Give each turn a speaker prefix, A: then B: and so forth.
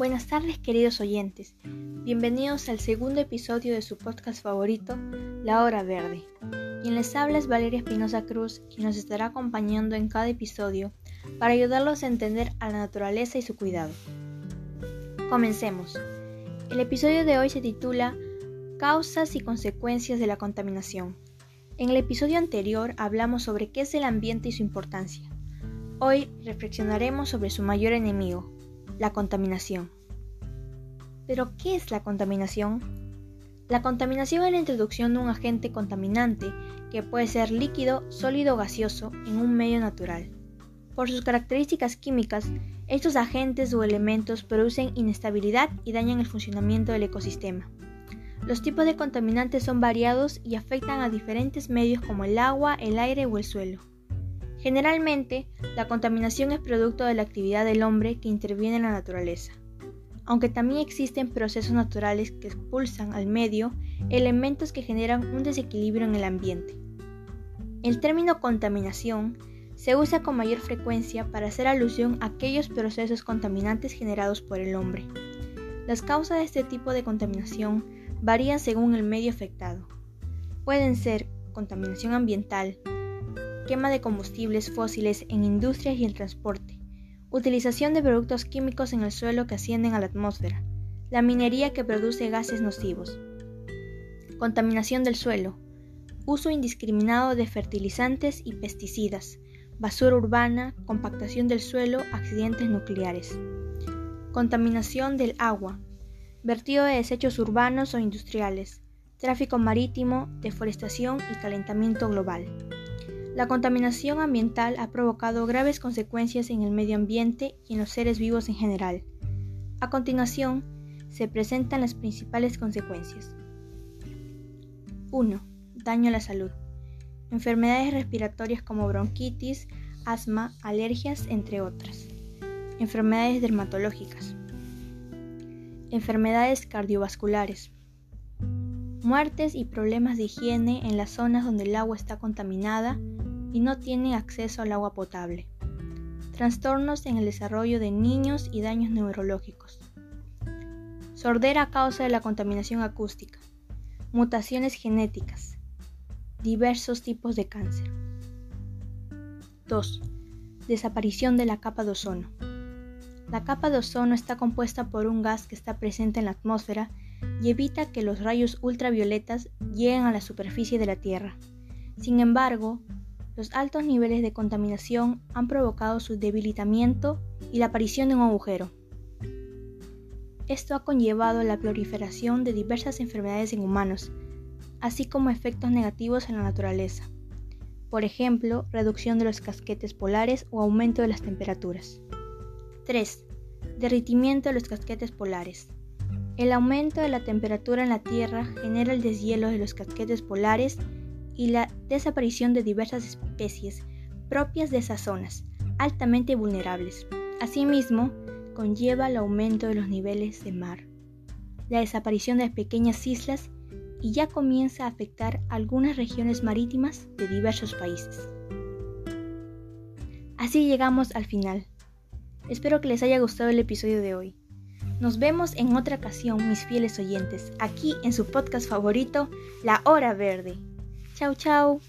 A: Buenas tardes queridos oyentes, bienvenidos al segundo episodio de su podcast favorito, La Hora Verde. Quien les habla es Valeria Espinosa Cruz, y nos estará acompañando en cada episodio para ayudarlos a entender a la naturaleza y su cuidado. Comencemos. El episodio de hoy se titula Causas y consecuencias de la contaminación. En el episodio anterior hablamos sobre qué es el ambiente y su importancia. Hoy reflexionaremos sobre su mayor enemigo, la contaminación. ¿Pero qué es la contaminación? La contaminación es la introducción de un agente contaminante que puede ser líquido, sólido o gaseoso en un medio natural. Por sus características químicas, estos agentes o elementos producen inestabilidad y dañan el funcionamiento del ecosistema. Los tipos de contaminantes son variados y afectan a diferentes medios como el agua, el aire o el suelo. Generalmente, la contaminación es producto de la actividad del hombre que interviene en la naturaleza, aunque también existen procesos naturales que expulsan al medio elementos que generan un desequilibrio en el ambiente. El término contaminación se usa con mayor frecuencia para hacer alusión a aquellos procesos contaminantes generados por el hombre. Las causas de este tipo de contaminación varían según el medio afectado. Pueden ser contaminación ambiental, quema de combustibles fósiles en industrias y el transporte, utilización de productos químicos en el suelo que ascienden a la atmósfera, la minería que produce gases nocivos, contaminación del suelo, uso indiscriminado de fertilizantes y pesticidas, basura urbana, compactación del suelo, accidentes nucleares, contaminación del agua, vertido de desechos urbanos o industriales, tráfico marítimo, deforestación y calentamiento global. La contaminación ambiental ha provocado graves consecuencias en el medio ambiente y en los seres vivos en general. A continuación, se presentan las principales consecuencias. 1. Daño a la salud. Enfermedades respiratorias como bronquitis, asma, alergias, entre otras. Enfermedades dermatológicas. Enfermedades cardiovasculares. Muertes y problemas de higiene en las zonas donde el agua está contaminada y no tienen acceso al agua potable. Trastornos en el desarrollo de niños y daños neurológicos. Sordera a causa de la contaminación acústica. Mutaciones genéticas. Diversos tipos de cáncer. 2. Desaparición de la capa de ozono. La capa de ozono está compuesta por un gas que está presente en la atmósfera y evita que los rayos ultravioletas lleguen a la superficie de la Tierra. Sin embargo, los altos niveles de contaminación han provocado su debilitamiento y la aparición de un agujero. Esto ha conllevado la proliferación de diversas enfermedades en humanos, así como efectos negativos en la naturaleza. Por ejemplo, reducción de los casquetes polares o aumento de las temperaturas. 3. Derritimiento de los casquetes polares. El aumento de la temperatura en la Tierra genera el deshielo de los casquetes polares y la desaparición de diversas especies propias de esas zonas, altamente vulnerables. Asimismo, conlleva el aumento de los niveles de mar, la desaparición de pequeñas islas y ya comienza a afectar algunas regiones marítimas de diversos países. Así llegamos al final. Espero que les haya gustado el episodio de hoy. Nos vemos en otra ocasión, mis fieles oyentes, aquí en su podcast favorito, La Hora Verde. Chao, chao.